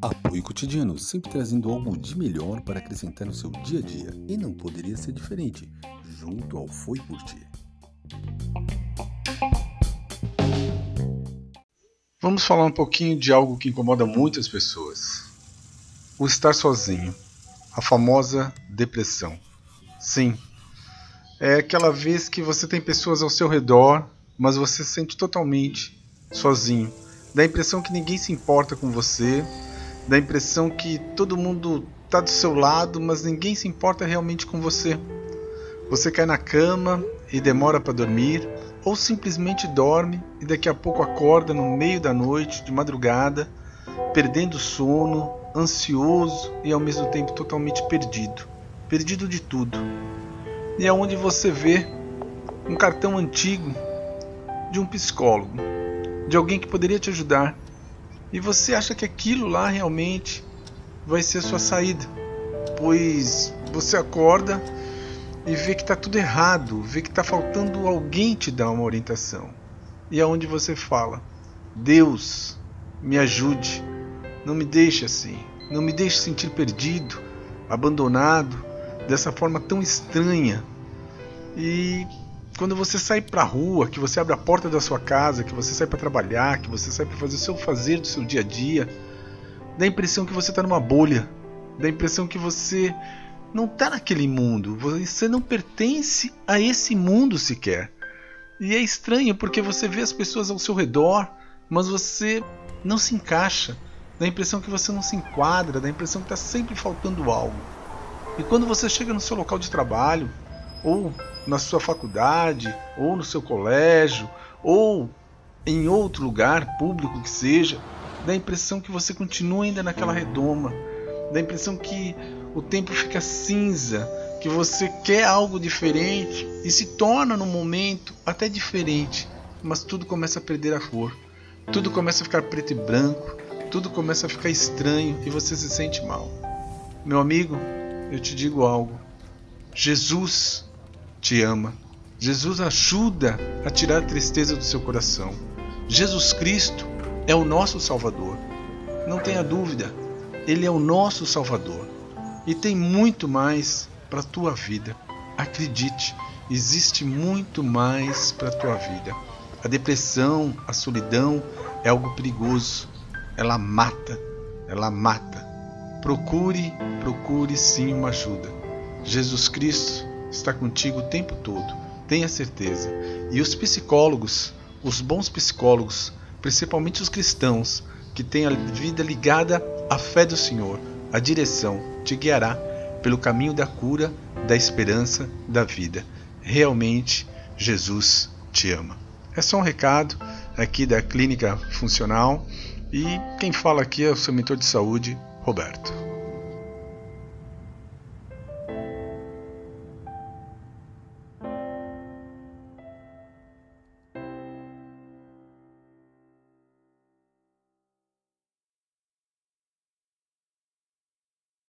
Apoio cotidiano, sempre trazendo algo de melhor para acrescentar no seu dia a dia. E não poderia ser diferente, junto ao Foi Por Ti. Vamos falar um pouquinho de algo que incomoda muitas pessoas: o estar sozinho, a famosa depressão. Sim, é aquela vez que você tem pessoas ao seu redor, mas você se sente totalmente sozinho. Dá a impressão que ninguém se importa com você, dá a impressão que todo mundo está do seu lado, mas ninguém se importa realmente com você. Você cai na cama e demora para dormir, ou simplesmente dorme e daqui a pouco acorda no meio da noite, de madrugada, perdendo sono, ansioso e ao mesmo tempo totalmente perdido perdido de tudo. E é onde você vê um cartão antigo de um psicólogo, de alguém que poderia te ajudar. E você acha que aquilo lá realmente vai ser a sua saída, pois você acorda e vê que está tudo errado, vê que está faltando alguém te dar uma orientação. E é onde você fala: Deus, me ajude, não me deixe assim, não me deixe sentir perdido, abandonado, dessa forma tão estranha. E quando você sai para a rua, que você abre a porta da sua casa, que você sai para trabalhar, que você sai para fazer o seu fazer do seu dia a dia, dá a impressão que você está numa bolha, dá a impressão que você não está naquele mundo, você não pertence a esse mundo sequer. E é estranho porque você vê as pessoas ao seu redor, mas você não se encaixa, dá a impressão que você não se enquadra, dá a impressão que está sempre faltando algo. E quando você chega no seu local de trabalho, ou na sua faculdade, ou no seu colégio, ou em outro lugar público que seja, dá a impressão que você continua ainda naquela redoma, dá a impressão que o tempo fica cinza, que você quer algo diferente e se torna no momento até diferente, mas tudo começa a perder a cor, tudo começa a ficar preto e branco, tudo começa a ficar estranho e você se sente mal. Meu amigo, eu te digo algo. Jesus te ama. Jesus ajuda a tirar a tristeza do seu coração. Jesus Cristo é o nosso Salvador. Não tenha dúvida, Ele é o nosso Salvador. E tem muito mais para a tua vida. Acredite, existe muito mais para a tua vida. A depressão, a solidão é algo perigoso. Ela mata, ela mata. Procure, procure sim uma ajuda. Jesus Cristo está contigo o tempo todo, tenha certeza. E os psicólogos, os bons psicólogos, principalmente os cristãos, que têm a vida ligada à fé do Senhor, a direção te guiará pelo caminho da cura, da esperança, da vida. Realmente, Jesus te ama. É só um recado aqui da Clínica Funcional e quem fala aqui é o seu mentor de saúde, Roberto.